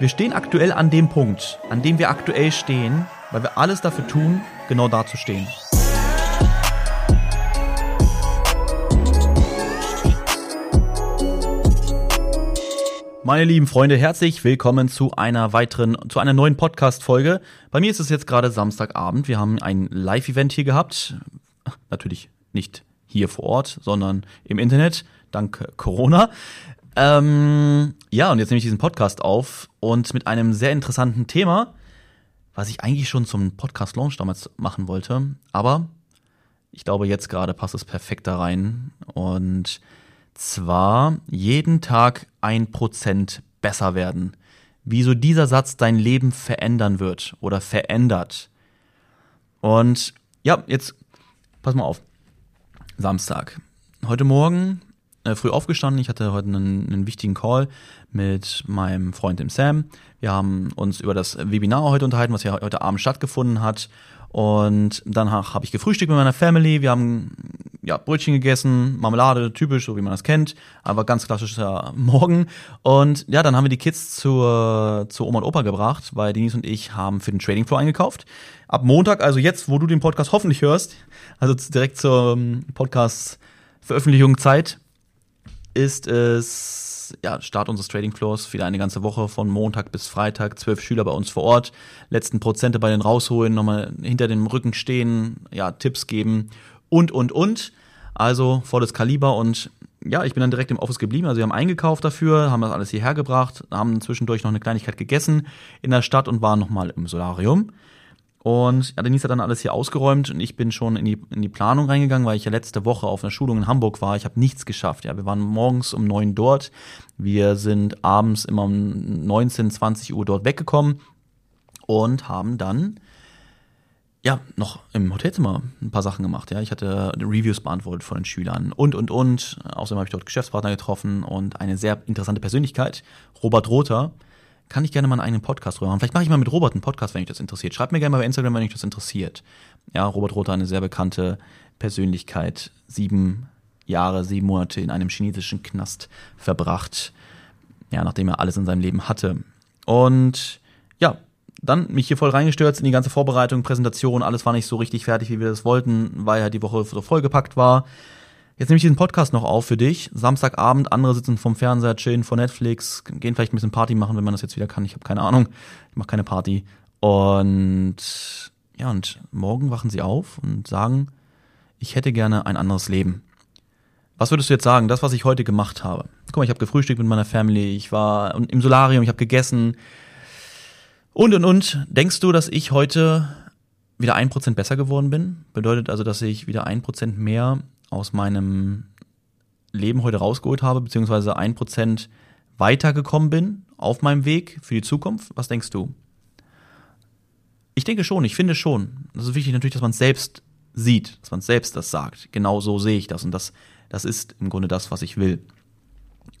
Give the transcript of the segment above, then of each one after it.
Wir stehen aktuell an dem Punkt, an dem wir aktuell stehen, weil wir alles dafür tun, genau da zu stehen. Meine lieben Freunde, herzlich willkommen zu einer weiteren, zu einer neuen Podcast-Folge. Bei mir ist es jetzt gerade Samstagabend. Wir haben ein Live-Event hier gehabt. Natürlich nicht hier vor Ort, sondern im Internet, dank Corona. Ähm, ja, und jetzt nehme ich diesen Podcast auf und mit einem sehr interessanten Thema, was ich eigentlich schon zum Podcast-Launch damals machen wollte. Aber ich glaube, jetzt gerade passt es perfekt da rein. Und zwar jeden Tag ein Prozent besser werden. Wie so dieser Satz dein Leben verändern wird oder verändert. Und ja, jetzt pass mal auf. Samstag. Heute Morgen äh, früh aufgestanden. Ich hatte heute einen, einen wichtigen Call mit meinem Freund dem Sam. Wir haben uns über das Webinar heute unterhalten, was ja heute Abend stattgefunden hat. Und danach habe ich gefrühstückt mit meiner Family. Wir haben ja, Brötchen gegessen, Marmelade, typisch, so wie man das kennt, aber ganz klassischer Morgen. Und ja, dann haben wir die Kids zur, zur Oma und Opa gebracht, weil Denise und ich haben für den Trading Floor eingekauft. Ab Montag, also jetzt, wo du den Podcast hoffentlich hörst, also direkt zur ähm, Podcast-Veröffentlichung Zeit, ist es ja, Start unseres Trading Floors, wieder eine ganze Woche von Montag bis Freitag, zwölf Schüler bei uns vor Ort, letzten Prozente bei den rausholen, nochmal hinter dem Rücken stehen, ja, Tipps geben und, und, und. Also volles Kaliber und ja, ich bin dann direkt im Office geblieben. Also wir haben eingekauft dafür, haben das alles hierher gebracht, haben zwischendurch noch eine Kleinigkeit gegessen in der Stadt und waren nochmal im Solarium. Und ja, Denise hat dann alles hier ausgeräumt und ich bin schon in die, in die Planung reingegangen, weil ich ja letzte Woche auf einer Schulung in Hamburg war. Ich habe nichts geschafft. Ja, wir waren morgens um neun dort. Wir sind abends immer um 19, 20 Uhr dort weggekommen und haben dann ja, noch im Hotelzimmer ein paar Sachen gemacht. Ja, ich hatte Reviews beantwortet von den Schülern und und und. Außerdem habe ich dort Geschäftspartner getroffen und eine sehr interessante Persönlichkeit, Robert Rother, kann ich gerne mal einen eigenen Podcast drüber machen. Vielleicht mache ich mal mit Robert einen Podcast, wenn euch das interessiert. Schreibt mir gerne mal bei Instagram, wenn euch das interessiert. Ja, Robert Rother, eine sehr bekannte Persönlichkeit, sieben Jahre, sieben Monate in einem chinesischen Knast verbracht, ja, nachdem er alles in seinem Leben hatte. Und ja, dann mich hier voll reingestürzt in die ganze Vorbereitung, Präsentation, alles war nicht so richtig fertig, wie wir das wollten, weil halt die Woche so vollgepackt war. Jetzt nehme ich diesen Podcast noch auf für dich. Samstagabend, andere sitzen vom Fernseher, chillen vor Netflix, gehen vielleicht ein bisschen Party machen, wenn man das jetzt wieder kann. Ich habe keine Ahnung. Ich mache keine Party. Und ja, und morgen wachen sie auf und sagen, ich hätte gerne ein anderes Leben. Was würdest du jetzt sagen, das, was ich heute gemacht habe? Guck mal, ich habe gefrühstückt mit meiner Family, ich war im Solarium, ich habe gegessen und und und. Denkst du, dass ich heute wieder ein Prozent besser geworden bin? Bedeutet also, dass ich wieder ein Prozent mehr aus meinem Leben heute rausgeholt habe, beziehungsweise ein Prozent weitergekommen bin auf meinem Weg für die Zukunft? Was denkst du? Ich denke schon, ich finde schon. Das ist wichtig natürlich, dass man es selbst sieht, dass man selbst das sagt. Genau so sehe ich das und das, das ist im Grunde das, was ich will.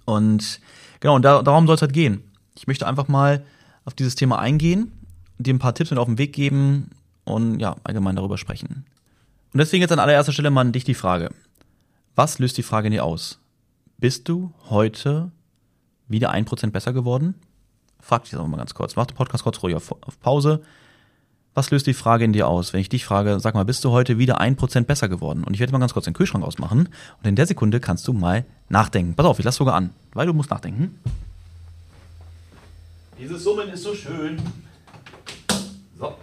Und genau, und da, darum soll es halt gehen. Ich möchte einfach mal auf dieses Thema eingehen, dir ein paar Tipps mit auf den Weg geben und ja, allgemein darüber sprechen. Und deswegen jetzt an allererster Stelle mal an dich die Frage. Was löst die Frage in dir aus? Bist du heute wieder ein Prozent besser geworden? Frag dich das mal ganz kurz. Mach den Podcast kurz ruhig auf, auf, Pause. Was löst die Frage in dir aus? Wenn ich dich frage, sag mal, bist du heute wieder ein Prozent besser geworden? Und ich werde mal ganz kurz den Kühlschrank ausmachen. Und in der Sekunde kannst du mal nachdenken. Pass auf, ich lass sogar an, weil du musst nachdenken. Dieses Summen ist so schön. So.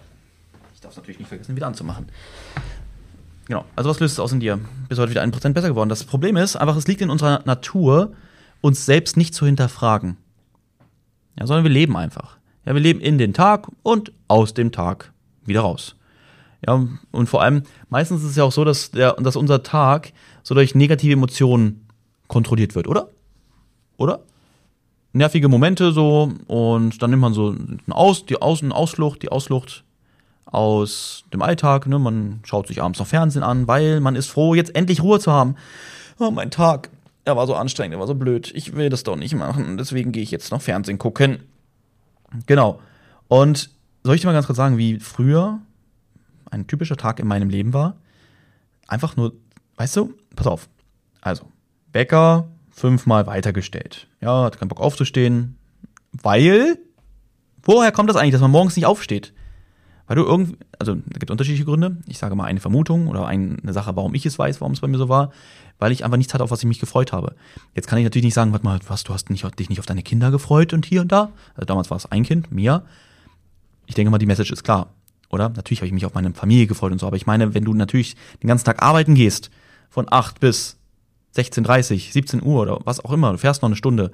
Ich darf es natürlich nicht vergessen, wieder anzumachen. Genau. Also was löst es aus in dir? Bist heute wieder ein Prozent besser geworden. Das Problem ist einfach, es liegt in unserer Natur, uns selbst nicht zu hinterfragen. Ja, sondern wir leben einfach. Ja, wir leben in den Tag und aus dem Tag wieder raus. Ja, und vor allem, meistens ist es ja auch so, dass, der, dass unser Tag so durch negative Emotionen kontrolliert wird, oder? Oder? Nervige Momente so und dann nimmt man so einen Aus, die Außen Ausflucht, die Ausflucht aus dem Alltag. Ne? Man schaut sich abends noch Fernsehen an, weil man ist froh, jetzt endlich Ruhe zu haben. Oh, mein Tag, er war so anstrengend, er war so blöd. Ich will das doch nicht machen, deswegen gehe ich jetzt noch Fernsehen gucken. Genau. Und soll ich dir mal ganz kurz sagen, wie früher ein typischer Tag in meinem Leben war? Einfach nur, weißt du, pass auf. Also, Bäcker fünfmal weitergestellt. Ja, hat keinen Bock aufzustehen, weil Woher kommt das eigentlich, dass man morgens nicht aufsteht? Weil du irgendwie, also da gibt unterschiedliche Gründe. Ich sage mal eine Vermutung oder eine Sache, warum ich es weiß, warum es bei mir so war, weil ich einfach nichts hatte, auf was ich mich gefreut habe. Jetzt kann ich natürlich nicht sagen, warte mal, was, du hast nicht, dich nicht auf deine Kinder gefreut und hier und da. Also damals war es ein Kind, Mia. Ich denke mal, die Message ist klar, oder? Natürlich habe ich mich auf meine Familie gefreut und so, aber ich meine, wenn du natürlich den ganzen Tag arbeiten gehst, von 8 bis 16.30, 17 Uhr oder was auch immer, du fährst noch eine Stunde,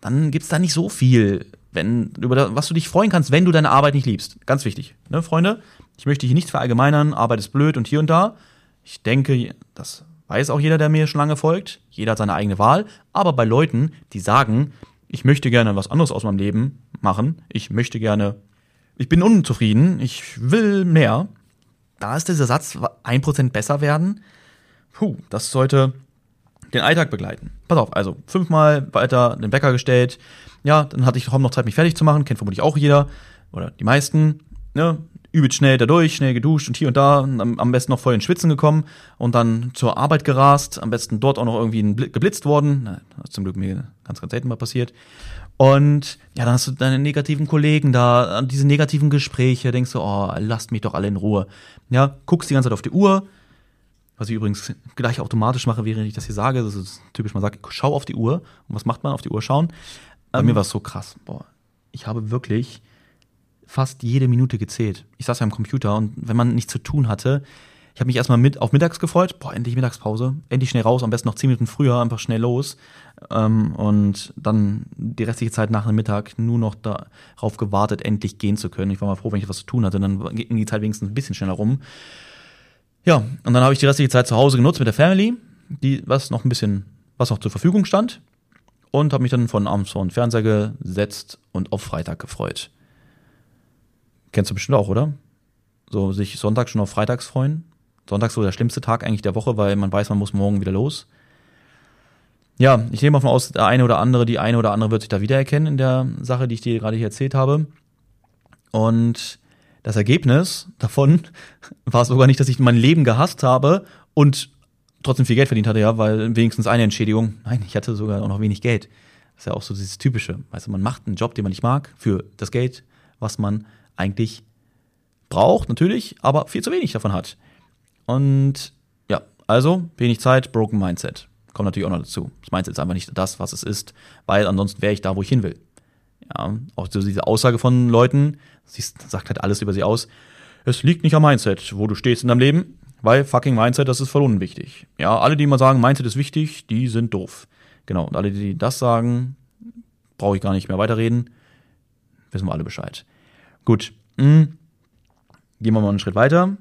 dann gibt's da nicht so viel wenn, über das, was du dich freuen kannst, wenn du deine Arbeit nicht liebst. Ganz wichtig, ne, Freunde? Ich möchte hier nicht verallgemeinern, Arbeit ist blöd und hier und da. Ich denke, das weiß auch jeder, der mir schon lange folgt. Jeder hat seine eigene Wahl. Aber bei Leuten, die sagen, ich möchte gerne was anderes aus meinem Leben machen, ich möchte gerne, ich bin unzufrieden, ich will mehr, da ist dieser Satz ein Prozent besser werden. Puh, das sollte den Alltag begleiten. Pass auf, also fünfmal weiter den Bäcker gestellt, ja, dann hatte ich kaum noch Zeit, mich fertig zu machen. Kennt vermutlich auch jeder oder die meisten. Ne? Übelst schnell da durch, schnell geduscht und hier und da, und am besten noch voll in Schwitzen gekommen und dann zur Arbeit gerast, am besten dort auch noch irgendwie geblitzt worden. Na, das ist zum Glück mir ganz, ganz selten mal passiert. Und ja, dann hast du deine negativen Kollegen da, diese negativen Gespräche, denkst du, oh, lasst mich doch alle in Ruhe. Ja, guckst die ganze Zeit auf die Uhr, was ich übrigens gleich automatisch mache, während ich das hier sage. Das ist typisch, man sagt, schau auf die Uhr. Und was macht man auf die Uhr schauen? Bei ähm, mir war es so krass. Boah, ich habe wirklich fast jede Minute gezählt. Ich saß ja am Computer und wenn man nichts zu tun hatte, ich habe mich erstmal mit auf mittags gefreut. Boah, endlich Mittagspause. Endlich schnell raus, am besten noch zehn Minuten früher, einfach schnell los. Ähm, und dann die restliche Zeit nach dem Mittag nur noch darauf gewartet, endlich gehen zu können. Ich war mal froh, wenn ich was zu tun hatte. Dann ging die Zeit wenigstens ein bisschen schneller rum. Ja, und dann habe ich die restliche Zeit zu Hause genutzt mit der Family, die, was noch ein bisschen, was noch zur Verfügung stand und habe mich dann von abends vor den Fernseher gesetzt und auf Freitag gefreut. Kennst du bestimmt auch, oder? So sich Sonntag schon auf Freitags freuen. Sonntag so der schlimmste Tag eigentlich der Woche, weil man weiß, man muss morgen wieder los. Ja, ich nehme mal aus, der eine oder andere, die eine oder andere wird sich da wiedererkennen in der Sache, die ich dir gerade hier erzählt habe. Und das Ergebnis davon war sogar nicht, dass ich mein Leben gehasst habe und trotzdem viel Geld verdient hatte, ja, weil wenigstens eine Entschädigung. Nein, ich hatte sogar auch noch wenig Geld. Das ist ja auch so dieses Typische. Weißt du, man macht einen Job, den man nicht mag, für das Geld, was man eigentlich braucht, natürlich, aber viel zu wenig davon hat. Und ja, also wenig Zeit, broken Mindset. Kommt natürlich auch noch dazu. Das Mindset ist einfach nicht das, was es ist, weil ansonsten wäre ich da, wo ich hin will. Ja, auch so diese Aussage von Leuten, sie sagt halt alles über sie aus. Es liegt nicht am Mindset, wo du stehst in deinem Leben. Weil fucking Mindset, das ist voll unwichtig. Ja, alle, die mal sagen, Mindset ist wichtig, die sind doof. Genau. Und alle, die das sagen, brauche ich gar nicht mehr weiterreden. Wissen wir alle Bescheid. Gut. Hm. Gehen wir mal einen Schritt weiter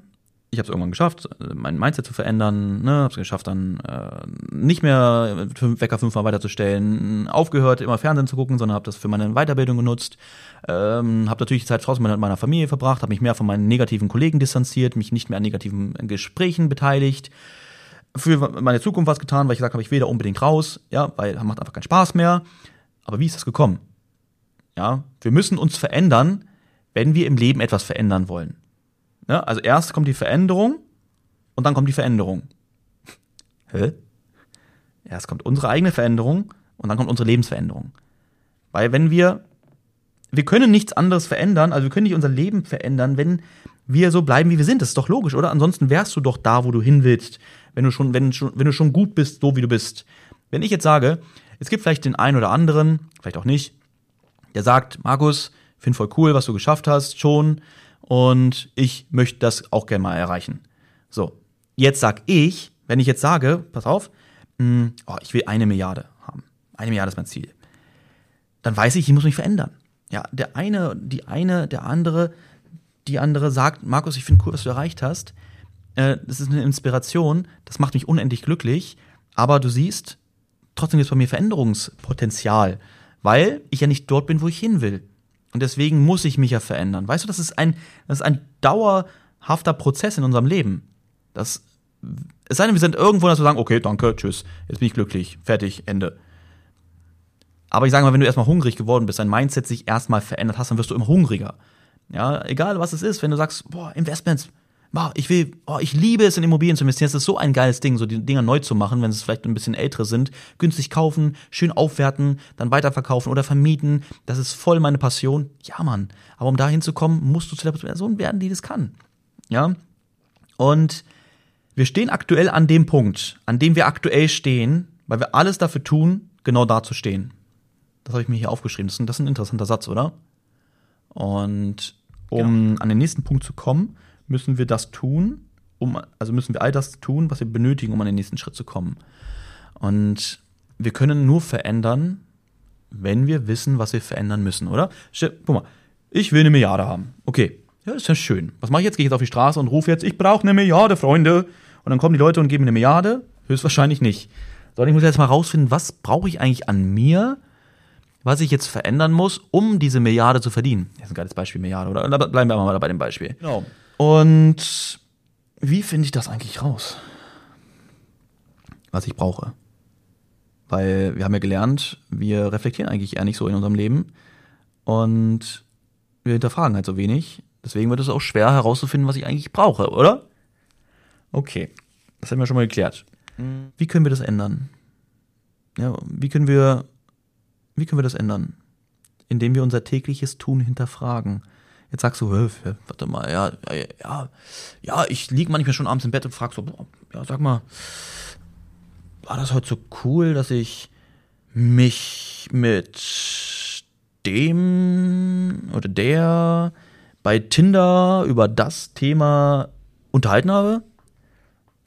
ich habe es irgendwann geschafft, mein Mindset zu verändern, ne, habe es geschafft, dann äh, nicht mehr Wecker fünfmal weiterzustellen, aufgehört, immer Fernsehen zu gucken, sondern habe das für meine Weiterbildung genutzt, ähm, habe natürlich Zeit draußen mit meiner Familie verbracht, habe mich mehr von meinen negativen Kollegen distanziert, mich nicht mehr an negativen Gesprächen beteiligt, für meine Zukunft was getan, weil ich gesagt habe, ich will da unbedingt raus, ja, weil macht einfach keinen Spaß mehr. Aber wie ist das gekommen? Ja, wir müssen uns verändern, wenn wir im Leben etwas verändern wollen. Ne? Also erst kommt die Veränderung und dann kommt die Veränderung. Hä? Erst kommt unsere eigene Veränderung und dann kommt unsere Lebensveränderung. Weil wenn wir, wir können nichts anderes verändern, also wir können nicht unser Leben verändern, wenn wir so bleiben, wie wir sind. Das ist doch logisch, oder? Ansonsten wärst du doch da, wo du hin willst, wenn du schon, wenn, wenn du schon gut bist, so wie du bist. Wenn ich jetzt sage, es gibt vielleicht den einen oder anderen, vielleicht auch nicht, der sagt, Markus, find voll cool, was du geschafft hast, schon, und ich möchte das auch gerne mal erreichen. So, jetzt sag ich, wenn ich jetzt sage, pass auf, mh, hm, oh, ich will eine Milliarde haben. Eine Milliarde ist mein Ziel. Dann weiß ich, ich muss mich verändern. Ja, der eine, die eine, der andere, die andere sagt, Markus, ich finde cool, was du erreicht hast. Äh, das ist eine Inspiration, das macht mich unendlich glücklich. Aber du siehst, trotzdem gibt es bei mir Veränderungspotenzial, weil ich ja nicht dort bin, wo ich hin will. Und deswegen muss ich mich ja verändern. Weißt du, das ist ein, das ist ein dauerhafter Prozess in unserem Leben. Das, es sei denn, wir sind irgendwo, dass wir sagen, okay, danke, tschüss, jetzt bin ich glücklich, fertig, Ende. Aber ich sage mal, wenn du erstmal hungrig geworden bist, dein Mindset sich erstmal verändert hast, dann wirst du immer hungriger. Ja, egal was es ist, wenn du sagst, boah, Investments, boah, ich will, oh, ich liebe es, in Immobilien zu investieren. Es ist so ein geiles Ding, so die Dinger neu zu machen, wenn es vielleicht ein bisschen ältere sind. Günstig kaufen, schön aufwerten, dann weiterverkaufen oder vermieten. Das ist voll meine Passion. Ja, Mann. Aber um dahin zu kommen, musst du zu der Person werden, die das kann. Ja. Und wir stehen aktuell an dem Punkt, an dem wir aktuell stehen, weil wir alles dafür tun, genau da zu stehen. Das habe ich mir hier aufgeschrieben. Das ist, ein, das ist ein interessanter Satz, oder? Und um ja. an den nächsten Punkt zu kommen, müssen wir das tun, um, also müssen wir all das tun, was wir benötigen, um an den nächsten Schritt zu kommen. Und wir können nur verändern, wenn wir wissen, was wir verändern müssen, oder? Guck mal, ich will eine Milliarde haben. Okay, ja, ist ja schön. Was mache ich jetzt? Gehe ich jetzt auf die Straße und rufe jetzt, ich brauche eine Milliarde, Freunde. Und dann kommen die Leute und geben mir eine Milliarde? Höchstwahrscheinlich nicht. Sondern ich muss jetzt mal rausfinden, was brauche ich eigentlich an mir, was ich jetzt verändern muss, um diese Milliarde zu verdienen. Das ist ein geiles Beispiel, Milliarde, oder? Bleiben wir mal bei dem Beispiel. Genau. Und wie finde ich das eigentlich raus? Was ich brauche. Weil wir haben ja gelernt, wir reflektieren eigentlich eher nicht so in unserem Leben und wir hinterfragen halt so wenig. Deswegen wird es auch schwer herauszufinden, was ich eigentlich brauche, oder? Okay, das haben wir schon mal geklärt. Wie können wir das ändern? Ja, wie können wir, wie können wir das ändern? Indem wir unser tägliches Tun hinterfragen. Jetzt sagst du, warte mal, ja, ja, ja, ich liege manchmal schon abends im Bett und frag so, ja, sag mal, war das heute so cool, dass ich mich mit dem oder der bei Tinder über das Thema unterhalten habe?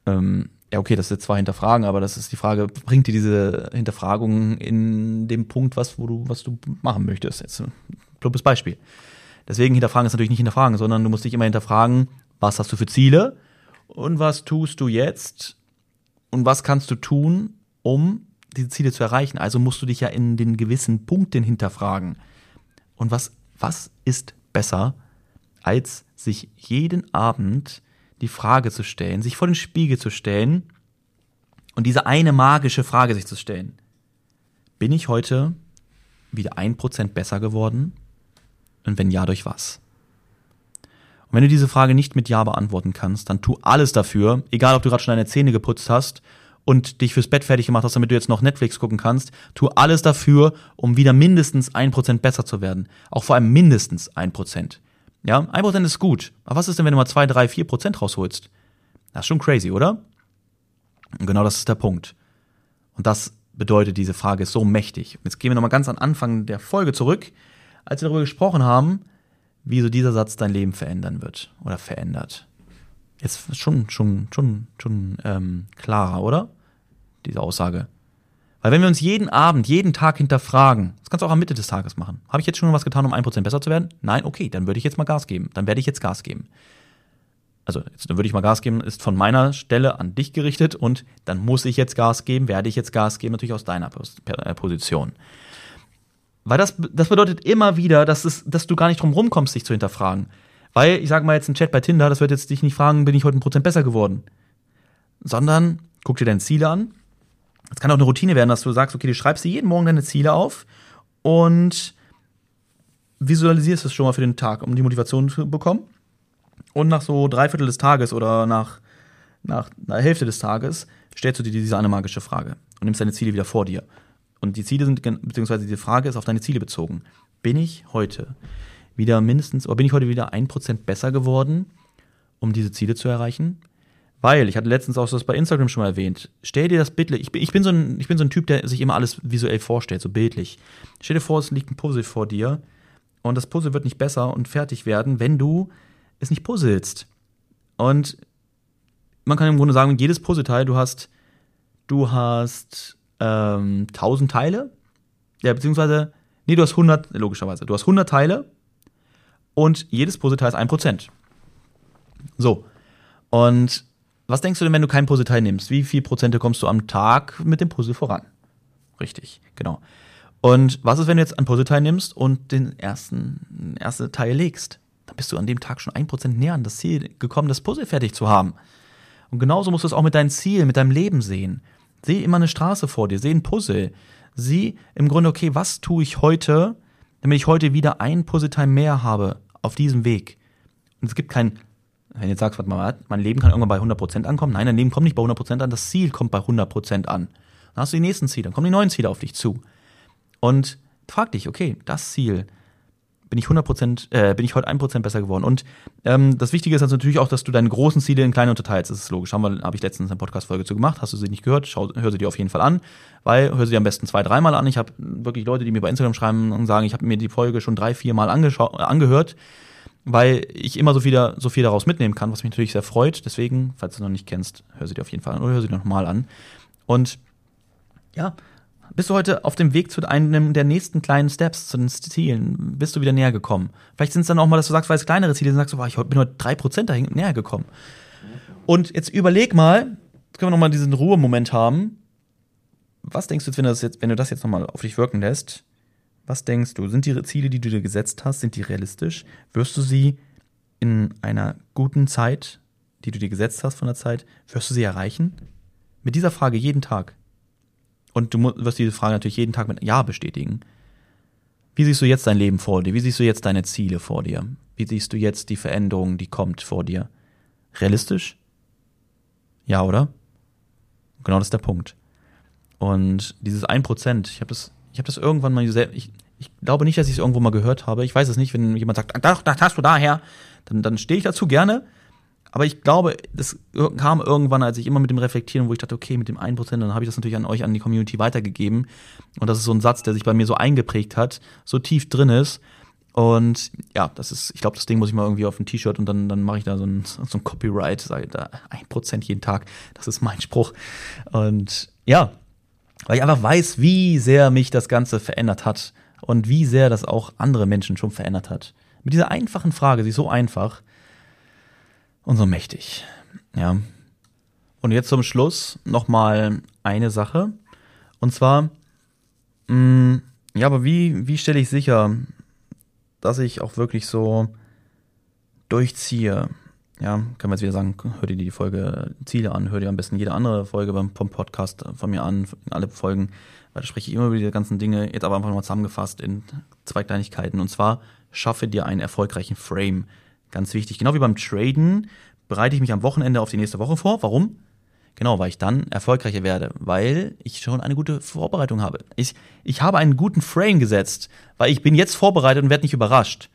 Ähm, ja, okay, das ist jetzt zwar hinterfragen, aber das ist die Frage, bringt dir diese Hinterfragung in dem Punkt was, wo du, was du machen möchtest? Jetzt ein plumpes Beispiel. Deswegen hinterfragen ist natürlich nicht hinterfragen, sondern du musst dich immer hinterfragen, was hast du für Ziele und was tust du jetzt und was kannst du tun, um diese Ziele zu erreichen. Also musst du dich ja in den gewissen Punkten hinterfragen. Und was, was ist besser, als sich jeden Abend die Frage zu stellen, sich vor den Spiegel zu stellen und diese eine magische Frage sich zu stellen. Bin ich heute wieder ein Prozent besser geworden? Und wenn ja, durch was? Und wenn du diese Frage nicht mit Ja beantworten kannst, dann tu alles dafür, egal ob du gerade schon deine Zähne geputzt hast und dich fürs Bett fertig gemacht hast, damit du jetzt noch Netflix gucken kannst, tu alles dafür, um wieder mindestens ein Prozent besser zu werden. Auch vor allem mindestens ein Prozent. Ja, ein Prozent ist gut. Aber was ist denn, wenn du mal zwei, drei, vier Prozent rausholst? Das ist schon crazy, oder? Und genau das ist der Punkt. Und das bedeutet, diese Frage ist so mächtig. Jetzt gehen wir nochmal ganz an Anfang der Folge zurück als wir darüber gesprochen haben, wie so dieser Satz dein Leben verändern wird oder verändert. Jetzt schon, schon, schon, schon ähm, klarer, oder? Diese Aussage. Weil wenn wir uns jeden Abend, jeden Tag hinterfragen, das kannst du auch am Mitte des Tages machen. Habe ich jetzt schon was getan, um ein Prozent besser zu werden? Nein, okay, dann würde ich jetzt mal Gas geben. Dann werde ich jetzt Gas geben. Also, jetzt, dann würde ich mal Gas geben, ist von meiner Stelle an dich gerichtet und dann muss ich jetzt Gas geben, werde ich jetzt Gas geben, natürlich aus deiner äh, Position. Weil das, das bedeutet immer wieder, dass, es, dass du gar nicht drum rumkommst, dich zu hinterfragen. Weil, ich sage mal jetzt ein Chat bei Tinder, das wird jetzt dich nicht fragen, bin ich heute ein Prozent besser geworden. Sondern guck dir deine Ziele an. Es kann auch eine Routine werden, dass du sagst, okay, du schreibst dir jeden Morgen deine Ziele auf und visualisierst es schon mal für den Tag, um die Motivation zu bekommen. Und nach so dreiviertel des Tages oder nach, nach einer Hälfte des Tages stellst du dir diese eine magische Frage und nimmst deine Ziele wieder vor dir. Und die Ziele sind, beziehungsweise die Frage ist auf deine Ziele bezogen. Bin ich heute wieder mindestens, oder bin ich heute wieder ein Prozent besser geworden, um diese Ziele zu erreichen? Weil, ich hatte letztens auch das bei Instagram schon mal erwähnt, stell dir das bildlich, ich bin, ich bin, so ein, ich bin so ein Typ, der sich immer alles visuell vorstellt, so bildlich. Stell dir vor, es liegt ein Puzzle vor dir und das Puzzle wird nicht besser und fertig werden, wenn du es nicht puzzelst. Und man kann im Grunde sagen, jedes Puzzleteil, du hast, du hast ähm, 1000 Teile. Ja, beziehungsweise, nee, du hast 100, logischerweise, du hast 100 Teile und jedes Puzzleteil ist 1%. So. Und was denkst du denn, wenn du kein Puzzleteil nimmst? Wie viel Prozente kommst du am Tag mit dem Puzzle voran? Richtig, genau. Und was ist, wenn du jetzt ein Puzzleteil nimmst und den ersten, erste Teil legst? Dann bist du an dem Tag schon ein Prozent näher an das Ziel gekommen, das Puzzle fertig zu haben. Und genauso musst du es auch mit deinem Ziel, mit deinem Leben sehen. Sieh immer eine Straße vor dir, sieh ein Puzzle. Sieh im Grunde, okay, was tue ich heute, damit ich heute wieder ein Puzzleteil mehr habe auf diesem Weg. Und es gibt kein Wenn du jetzt sagst, warte mal, mein Leben kann irgendwann bei 100% ankommen. Nein, dein Leben kommt nicht bei 100% an, das Ziel kommt bei 100% an. Dann hast du die nächsten Ziele, dann kommen die neuen Ziele auf dich zu. Und frag dich, okay, das Ziel, bin ich 100%, äh, bin ich heute 1% besser geworden. Und ähm, das Wichtige ist also natürlich auch, dass du deine großen Ziele in kleine unterteilst. Das ist logisch. Habe ich letztens eine Podcast-Folge zu gemacht. Hast du sie nicht gehört? Schau, hör sie dir auf jeden Fall an. Weil, hör sie am besten zwei, dreimal an. Ich habe wirklich Leute, die mir bei Instagram schreiben und sagen, ich habe mir die Folge schon drei, vier Mal angehört weil ich immer so viel, so viel daraus mitnehmen kann, was mich natürlich sehr freut. Deswegen, falls du noch nicht kennst, hör sie dir auf jeden Fall an oder hör sie dir nochmal an. Und ja, bist du heute auf dem Weg zu einem der nächsten kleinen Steps, zu den Zielen? Bist du wieder näher gekommen? Vielleicht sind es dann auch mal, dass du sagst, weil es kleinere Ziele sind, sagst du, boah, ich bin heute drei Prozent dahin näher gekommen. Und jetzt überleg mal, jetzt können wir nochmal diesen Ruhemoment haben. Was denkst du jetzt, wenn du das jetzt, wenn du das jetzt nochmal auf dich wirken lässt? Was denkst du? Sind die Ziele, die du dir gesetzt hast, sind die realistisch? Wirst du sie in einer guten Zeit, die du dir gesetzt hast von der Zeit, wirst du sie erreichen? Mit dieser Frage jeden Tag. Und du wirst diese Frage natürlich jeden Tag mit Ja bestätigen. Wie siehst du jetzt dein Leben vor dir? Wie siehst du jetzt deine Ziele vor dir? Wie siehst du jetzt die Veränderung, die kommt vor dir? Realistisch? Ja, oder? Genau das ist der Punkt. Und dieses 1%, ich habe das ich habe das irgendwann mal sehr, ich, ich glaube nicht, dass ich es irgendwo mal gehört habe. Ich weiß es nicht, wenn jemand sagt, das, das hast du daher, dann, dann stehe ich dazu gerne. Aber ich glaube, das kam irgendwann, als ich immer mit dem Reflektieren, wo ich dachte, okay, mit dem 1%, dann habe ich das natürlich an euch, an die Community weitergegeben. Und das ist so ein Satz, der sich bei mir so eingeprägt hat, so tief drin ist. Und ja, das ist, ich glaube, das Ding muss ich mal irgendwie auf ein T-Shirt und dann, dann mache ich da so ein, so ein Copyright, sage da 1% jeden Tag. Das ist mein Spruch. Und ja, weil ich einfach weiß, wie sehr mich das Ganze verändert hat und wie sehr das auch andere Menschen schon verändert hat. Mit dieser einfachen Frage, sie ist so einfach und so mächtig. Ja. Und jetzt zum Schluss nochmal eine Sache. Und zwar, mh, mm, ja, aber wie, wie stelle ich sicher, dass ich auch wirklich so durchziehe? ja, können wir jetzt wieder sagen, hör dir die Folge Ziele an, hör dir am besten jede andere Folge beim, vom Podcast von mir an, alle Folgen, weil da spreche ich immer über diese ganzen Dinge, jetzt aber einfach mal zusammengefasst in zwei Kleinigkeiten. Und zwar, schaffe dir einen erfolgreichen Frame. Ganz wichtig. Genau wie beim Traden bereite ich mich am Wochenende auf die nächste Woche vor. Warum? Genau, weil ich dann erfolgreicher werde, weil ich schon eine gute Vorbereitung habe. Ich, ich habe einen guten Frame gesetzt, weil ich bin jetzt vorbereitet und werde nicht überrascht.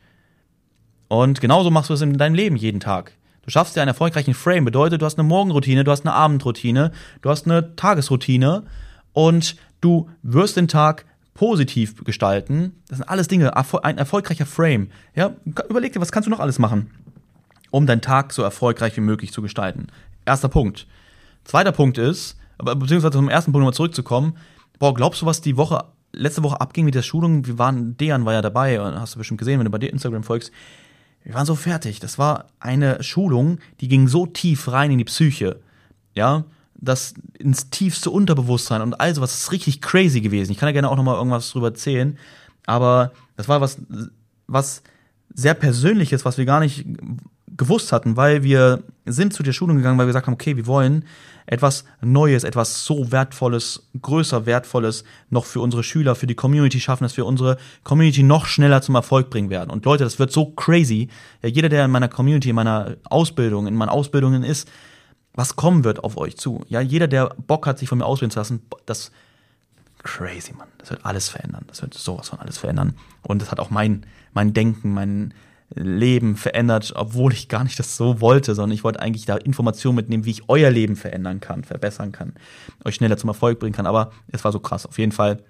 Und genauso machst du es in deinem Leben jeden Tag. Du schaffst dir einen erfolgreichen Frame. Bedeutet, du hast eine Morgenroutine, du hast eine Abendroutine, du hast eine Tagesroutine und du wirst den Tag positiv gestalten. Das sind alles Dinge, ein erfolgreicher Frame. Ja, überleg dir, was kannst du noch alles machen, um deinen Tag so erfolgreich wie möglich zu gestalten. Erster Punkt. Zweiter Punkt ist, beziehungsweise zum ersten Punkt nochmal zurückzukommen. Boah, glaubst du, was die Woche, letzte Woche abging mit der Schulung? Wir waren, Dejan war ja dabei, hast du bestimmt gesehen, wenn du bei dir Instagram folgst. Wir waren so fertig. Das war eine Schulung, die ging so tief rein in die Psyche. Ja, das ins tiefste Unterbewusstsein und all sowas ist richtig crazy gewesen. Ich kann ja gerne auch noch mal irgendwas drüber erzählen, aber das war was was sehr persönliches, was wir gar nicht gewusst hatten, weil wir sind zu der Schulung gegangen, weil wir gesagt haben, okay, wir wollen etwas Neues, etwas so Wertvolles, größer Wertvolles noch für unsere Schüler, für die Community schaffen, dass wir unsere Community noch schneller zum Erfolg bringen werden. Und Leute, das wird so crazy. Ja, jeder, der in meiner Community, in meiner Ausbildung, in meinen Ausbildungen ist, was kommen wird auf euch zu. Ja, jeder, der Bock hat, sich von mir ausbilden zu lassen, das crazy, Mann. Das wird alles verändern. Das wird sowas von alles verändern. Und das hat auch mein, mein Denken, mein, Leben verändert, obwohl ich gar nicht das so wollte, sondern ich wollte eigentlich da Informationen mitnehmen, wie ich euer Leben verändern kann, verbessern kann, euch schneller zum Erfolg bringen kann. Aber es war so krass. Auf jeden Fall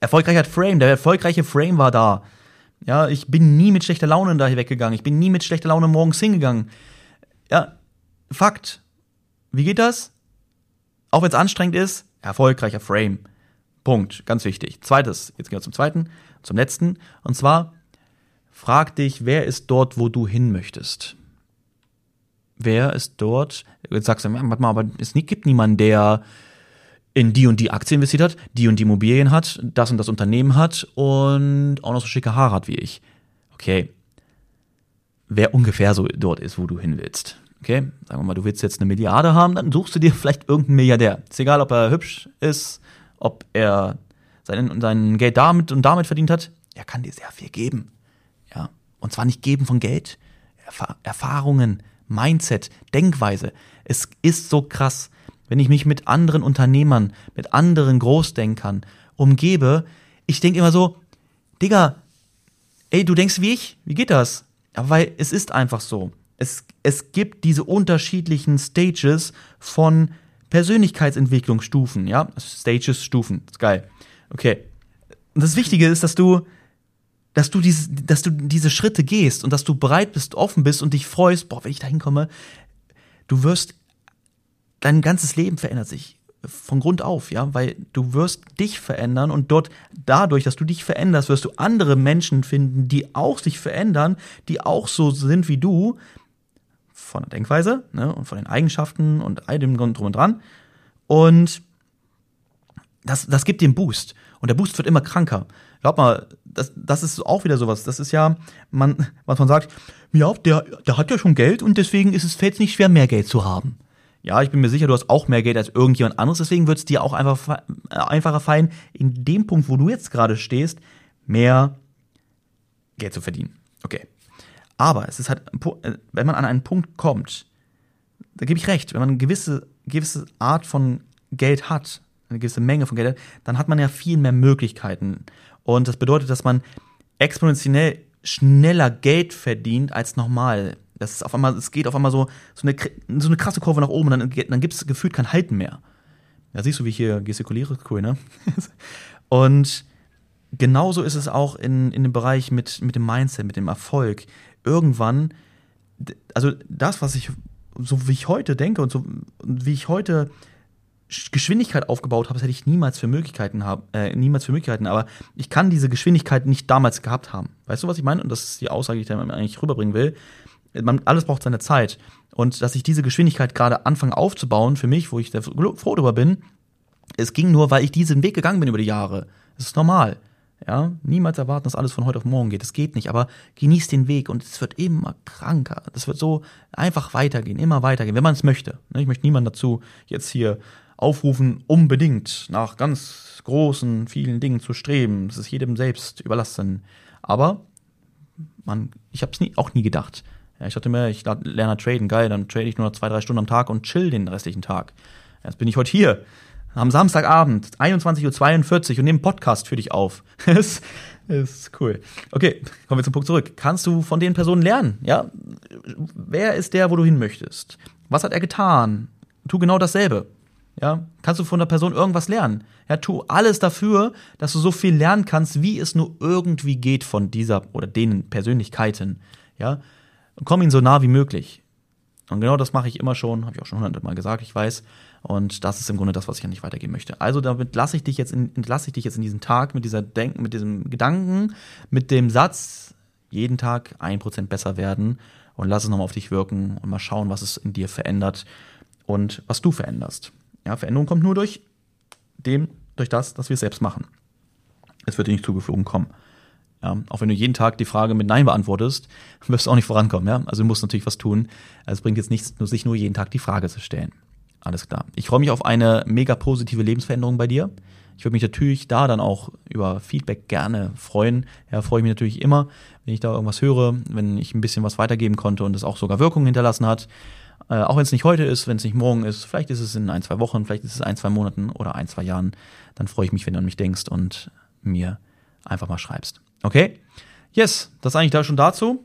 erfolgreicher Frame. Der erfolgreiche Frame war da. Ja, ich bin nie mit schlechter Laune da hier weggegangen. Ich bin nie mit schlechter Laune morgens hingegangen. Ja, Fakt. Wie geht das? Auch wenn es anstrengend ist, erfolgreicher Frame. Punkt. Ganz wichtig. Zweites, jetzt gehen wir zum zweiten, zum letzten. Und zwar Frag dich, wer ist dort, wo du hin möchtest? Wer ist dort? Jetzt sagst du, warte mal, aber es gibt niemanden, der in die und die Aktie investiert hat, die und die Immobilien hat, das und das Unternehmen hat und auch noch so schicke Haare hat wie ich. Okay. Wer ungefähr so dort ist, wo du hin willst. Okay, sagen wir mal, du willst jetzt eine Milliarde haben, dann suchst du dir vielleicht irgendeinen Milliardär. Ist egal, ob er hübsch ist, ob er sein, sein Geld damit und damit verdient hat. Er kann dir sehr viel geben. Ja. Und zwar nicht geben von Geld, Erf Erfahrungen, Mindset, Denkweise. Es ist so krass, wenn ich mich mit anderen Unternehmern, mit anderen Großdenkern umgebe. Ich denke immer so, Digga, ey, du denkst wie ich? Wie geht das? Aber weil es ist einfach so. Es, es gibt diese unterschiedlichen Stages von Persönlichkeitsentwicklungsstufen, ja? Stages, Stufen, ist geil. Okay. Und das Wichtige ist, dass du, dass du diese, dass du diese Schritte gehst und dass du bereit bist, offen bist und dich freust, boah, wenn ich da hinkomme, du wirst, dein ganzes Leben verändert sich von Grund auf, ja, weil du wirst dich verändern und dort dadurch, dass du dich veränderst, wirst du andere Menschen finden, die auch sich verändern, die auch so sind wie du, von der Denkweise ne, und von den Eigenschaften und all dem drum und dran. Und das, das gibt einen Boost. Und der Boost wird immer kranker. Glaub mal, das, das ist auch wieder sowas. Das ist ja, man, was man sagt, ja, der, der hat ja schon Geld und deswegen ist es fällt nicht schwer, mehr Geld zu haben. Ja, ich bin mir sicher, du hast auch mehr Geld als irgendjemand anderes, deswegen wird es dir auch einfach äh, einfacher fallen, in dem Punkt, wo du jetzt gerade stehst, mehr Geld zu verdienen. Aber es ist halt, äh, wenn man an einen Punkt kommt, da gebe ich recht, wenn man eine gewisse, gewisse Art von Geld hat, eine gewisse Menge von Geld hat, dann hat man ja viel mehr Möglichkeiten. Und das bedeutet, dass man exponentiell schneller Geld verdient als normal. Das ist auf einmal, es geht auf einmal so, so, eine, so eine krasse Kurve nach oben und dann, dann gibt es gefühlt kein Halten mehr. Ja, siehst du, wie ich hier gestikuliere? Cool, ne? und genauso ist es auch in, in dem Bereich mit, mit dem Mindset, mit dem Erfolg. Irgendwann, also das, was ich, so wie ich heute denke und so wie ich heute Geschwindigkeit aufgebaut habe, das hätte ich niemals für Möglichkeiten haben, äh, niemals für Möglichkeiten, aber ich kann diese Geschwindigkeit nicht damals gehabt haben. Weißt du, was ich meine? Und das ist die Aussage, die ich da eigentlich rüberbringen will man, alles braucht seine Zeit. Und dass ich diese Geschwindigkeit gerade anfange aufzubauen, für mich, wo ich froh darüber bin, es ging nur, weil ich diesen Weg gegangen bin über die Jahre. Das ist normal. Ja, niemals erwarten, dass alles von heute auf morgen geht. Das geht nicht, aber genieß den Weg und es wird immer kranker. Das wird so einfach weitergehen, immer weitergehen, wenn man es möchte. Ne, ich möchte niemanden dazu jetzt hier aufrufen, unbedingt nach ganz großen, vielen Dingen zu streben. Das ist jedem selbst überlassen. Aber man, ich habe es auch nie gedacht. Ja, ich dachte mir, ich lerne traden, geil, dann trade ich nur noch zwei, drei Stunden am Tag und chill den restlichen Tag. Jetzt bin ich heute hier, am Samstagabend, 21.42 Uhr und nehme einen Podcast für dich auf. das ist cool. Okay, kommen wir zum Punkt zurück. Kannst du von den Personen lernen? Ja? Wer ist der, wo du hin möchtest? Was hat er getan? Tu genau dasselbe. Ja, kannst du von der Person irgendwas lernen? Ja, tu alles dafür, dass du so viel lernen kannst, wie es nur irgendwie geht von dieser oder denen Persönlichkeiten. Ja, komm ihnen so nah wie möglich. Und genau das mache ich immer schon, habe ich auch schon hunderte Mal gesagt, ich weiß. Und das ist im Grunde das, was ich ja nicht weitergeben möchte. Also damit lasse ich dich jetzt in, entlasse ich dich jetzt in diesen Tag mit dieser Denken, mit diesem Gedanken, mit dem Satz, jeden Tag ein Prozent besser werden und lass es nochmal auf dich wirken und mal schauen, was es in dir verändert und was du veränderst. Ja, Veränderung kommt nur durch dem, durch das, dass wir es selbst machen. Es wird dir nicht zugeflogen kommen. Ja, auch wenn du jeden Tag die Frage mit Nein beantwortest, wirst du auch nicht vorankommen. Ja? Also du musst natürlich was tun. Also es bringt jetzt nichts, sich nur jeden Tag die Frage zu stellen. Alles klar. Ich freue mich auf eine mega positive Lebensveränderung bei dir. Ich würde mich natürlich da dann auch über Feedback gerne freuen. Ja, freue ich mich natürlich immer, wenn ich da irgendwas höre, wenn ich ein bisschen was weitergeben konnte und es auch sogar Wirkung hinterlassen hat. Äh, auch wenn es nicht heute ist, wenn es nicht morgen ist, vielleicht ist es in ein, zwei Wochen, vielleicht ist es ein, zwei Monaten oder ein, zwei Jahren, dann freue ich mich, wenn du an mich denkst und mir einfach mal schreibst. Okay? Yes, das eigentlich da schon dazu.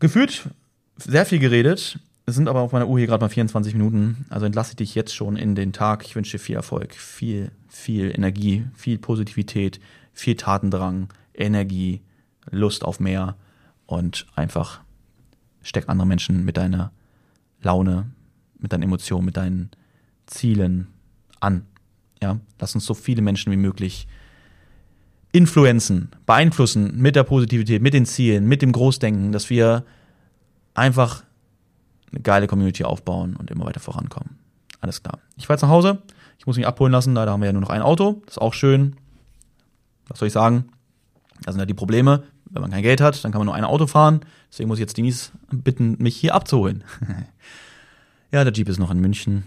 Gefühlt sehr viel geredet. Es sind aber auf meiner Uhr hier gerade mal 24 Minuten. Also entlasse ich dich jetzt schon in den Tag. Ich wünsche dir viel Erfolg, viel, viel Energie, viel Positivität, viel Tatendrang, Energie, Lust auf mehr und einfach steck andere Menschen mit deiner Laune, mit deinen Emotionen, mit deinen Zielen an. Ja, lass uns so viele Menschen wie möglich influenzen, beeinflussen mit der Positivität, mit den Zielen, mit dem Großdenken, dass wir einfach eine geile Community aufbauen und immer weiter vorankommen. Alles klar. Ich fahre jetzt nach Hause. Ich muss mich abholen lassen. Leider haben wir ja nur noch ein Auto. Das ist auch schön. Was soll ich sagen? Das sind ja die Probleme. Wenn man kein Geld hat, dann kann man nur ein Auto fahren. Deswegen muss ich jetzt Denise bitten, mich hier abzuholen. ja, der Jeep ist noch in München.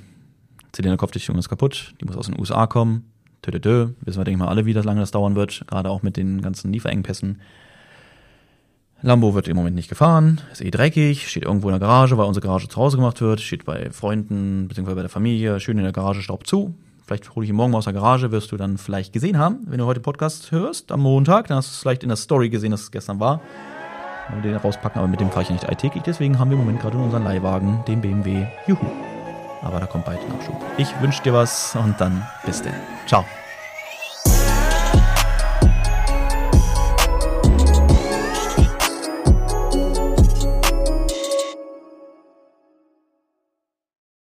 Zylinderkopfdichtung ist kaputt. Die muss aus den USA kommen. Tötötö. Wissen wir, denke ich mal, alle, wie das lange das dauern wird. Gerade auch mit den ganzen Lieferengpässen. Lambo wird im Moment nicht gefahren, ist eh dreckig, steht irgendwo in der Garage, weil unsere Garage zu Hause gemacht wird, steht bei Freunden bzw. bei der Familie, schön in der Garage, Staub zu. Vielleicht hole ich ihn morgen mal aus der Garage, wirst du dann vielleicht gesehen haben, wenn du heute Podcast hörst, am Montag. Dann hast du es vielleicht in der Story gesehen, dass es gestern war. Wenn wir den rauspacken, aber mit dem fahre ich ja nicht alltäglich. Deswegen haben wir im Moment gerade unseren Leihwagen, den BMW. Juhu. Aber da kommt bald Nachschub. Ich wünsche dir was und dann bis denn. Ciao.